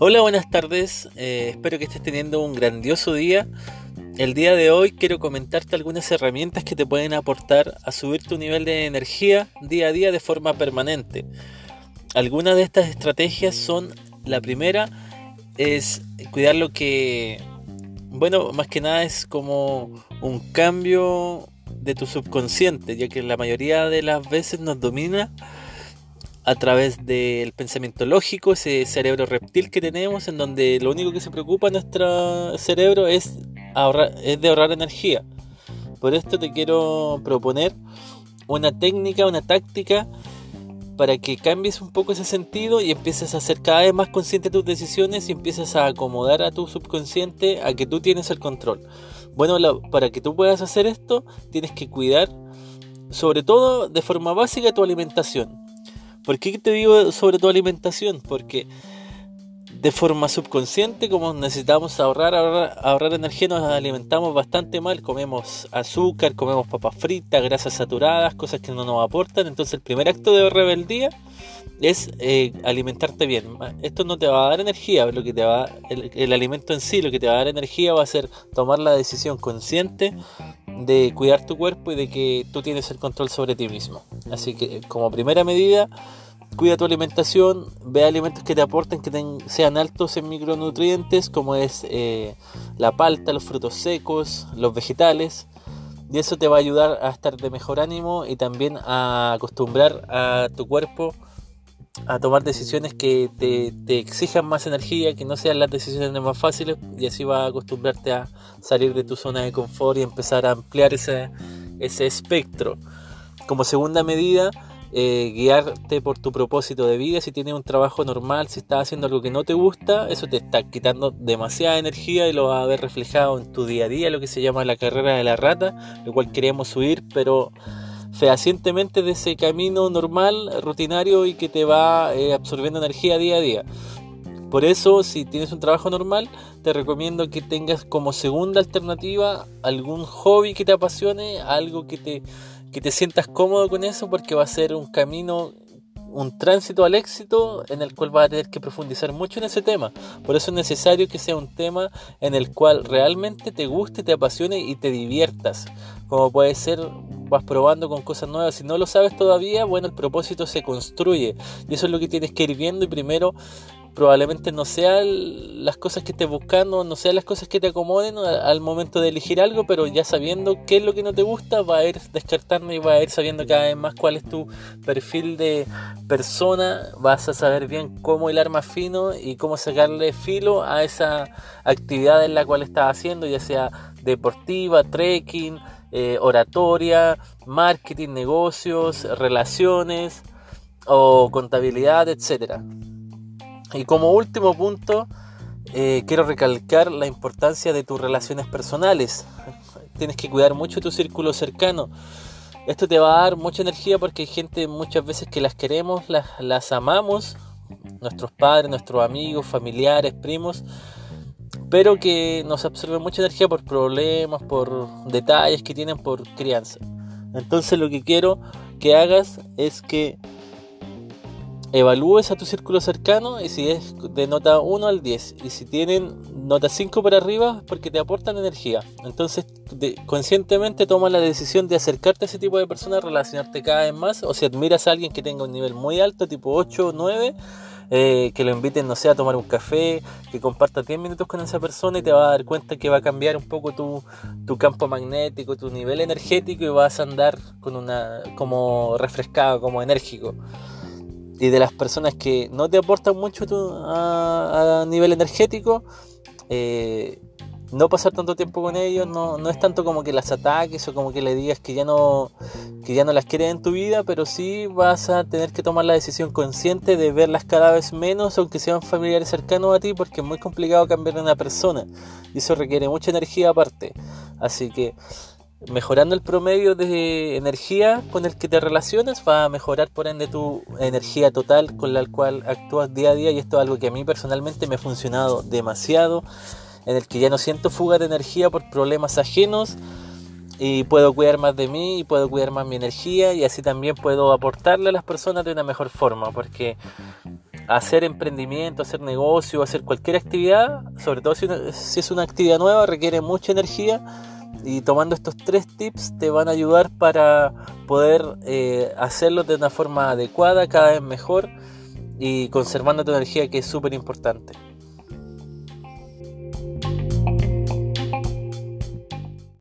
Hola, buenas tardes. Eh, espero que estés teniendo un grandioso día. El día de hoy quiero comentarte algunas herramientas que te pueden aportar a subir tu nivel de energía día a día de forma permanente. Algunas de estas estrategias son, la primera es cuidar lo que, bueno, más que nada es como un cambio de tu subconsciente, ya que la mayoría de las veces nos domina a través del pensamiento lógico, ese cerebro reptil que tenemos, en donde lo único que se preocupa nuestro cerebro es, ahorrar, es de ahorrar energía. Por esto te quiero proponer una técnica, una táctica para que cambies un poco ese sentido y empieces a ser cada vez más consciente de tus decisiones y empieces a acomodar a tu subconsciente a que tú tienes el control. Bueno, para que tú puedas hacer esto, tienes que cuidar, sobre todo de forma básica, tu alimentación. ¿Por qué te digo sobre tu alimentación? Porque de forma subconsciente, como necesitamos ahorrar, ahorrar, energía, nos alimentamos bastante mal, comemos azúcar, comemos papas fritas, grasas saturadas, cosas que no nos aportan. Entonces el primer acto de rebeldía es eh, alimentarte bien. Esto no te va a dar energía, lo que te va el, el alimento en sí, lo que te va a dar energía va a ser tomar la decisión consciente de cuidar tu cuerpo y de que tú tienes el control sobre ti mismo. Así que como primera medida, cuida tu alimentación, ve alimentos que te aporten, que sean altos en micronutrientes, como es eh, la palta, los frutos secos, los vegetales. Y eso te va a ayudar a estar de mejor ánimo y también a acostumbrar a tu cuerpo a tomar decisiones que te, exijan más energía, que no sean las decisiones más fáciles y así va a acostumbrarte a salir de tu zona de confort y empezar a ampliar ese espectro. Como segunda medida, eh, guiarte por tu propósito de vida, si tienes un trabajo normal, si estás haciendo algo que no te gusta, eso te está quitando demasiada energía y lo vas a ver reflejado en tu día a día, lo que se llama la carrera de la rata, lo cual queremos subir, pero fehacientemente de ese camino normal, rutinario y que te va eh, absorbiendo energía día a día. Por eso, si tienes un trabajo normal, te recomiendo que tengas como segunda alternativa algún hobby que te apasione, algo que te, que te sientas cómodo con eso, porque va a ser un camino un tránsito al éxito en el cual vas a tener que profundizar mucho en ese tema. Por eso es necesario que sea un tema en el cual realmente te guste, te apasione y te diviertas. Como puede ser, vas probando con cosas nuevas. Si no lo sabes todavía, bueno, el propósito se construye. Y eso es lo que tienes que ir viendo y primero probablemente no sean las cosas que estés buscando, no sean las cosas que te acomoden al momento de elegir algo, pero ya sabiendo qué es lo que no te gusta, va a ir descartando y va a ir sabiendo cada vez más cuál es tu perfil de persona, vas a saber bien cómo hilar más fino y cómo sacarle filo a esa actividad en la cual estás haciendo, ya sea deportiva, trekking, eh, oratoria, marketing, negocios, relaciones o contabilidad, etcétera. Y como último punto, eh, quiero recalcar la importancia de tus relaciones personales. Tienes que cuidar mucho tu círculo cercano. Esto te va a dar mucha energía porque hay gente muchas veces que las queremos, las, las amamos, nuestros padres, nuestros amigos, familiares, primos, pero que nos absorben mucha energía por problemas, por detalles que tienen por crianza. Entonces lo que quiero que hagas es que evalúes a tu círculo cercano y si es de nota 1 al 10 y si tienen nota 5 para arriba porque te aportan energía. Entonces conscientemente toma la decisión de acercarte a ese tipo de personas, relacionarte cada vez más o si admiras a alguien que tenga un nivel muy alto, tipo 8 o 9, eh, que lo inviten, no sé, a tomar un café, que compartas 10 minutos con esa persona y te vas a dar cuenta que va a cambiar un poco tu, tu campo magnético, tu nivel energético y vas a andar con una como refrescado, como enérgico y de las personas que no te aportan mucho a, nivel energético, eh, no pasar tanto tiempo con ellos no, no, es tanto como que las ataques o como que le digas que ya no que ya no las quieres en tu vida, pero sí vas a tener que tomar la decisión consciente de verlas cada vez menos aunque sean familiares cercanos a ti porque es muy complicado cambiar a una persona y eso requiere mucha energía aparte. Así que mejorando el promedio de energía con el que te relacionas, va a mejorar por ende tu energía total con la cual actúas día a día. Y esto es algo que a mí personalmente me ha funcionado demasiado, en el que ya no siento fuga de energía por problemas ajenos y puedo cuidar más de mí y puedo cuidar más mi energía y así también puedo aportarle a las personas de una mejor forma porque hacer emprendimiento, hacer negocio, hacer cualquier actividad, sobre todo si, es una actividad nueva, requiere mucha energía y tomando estos tres tips te van a ayudar para poder eh, hacerlo de una forma adecuada, cada vez mejor y conservando tu energía que es súper importante.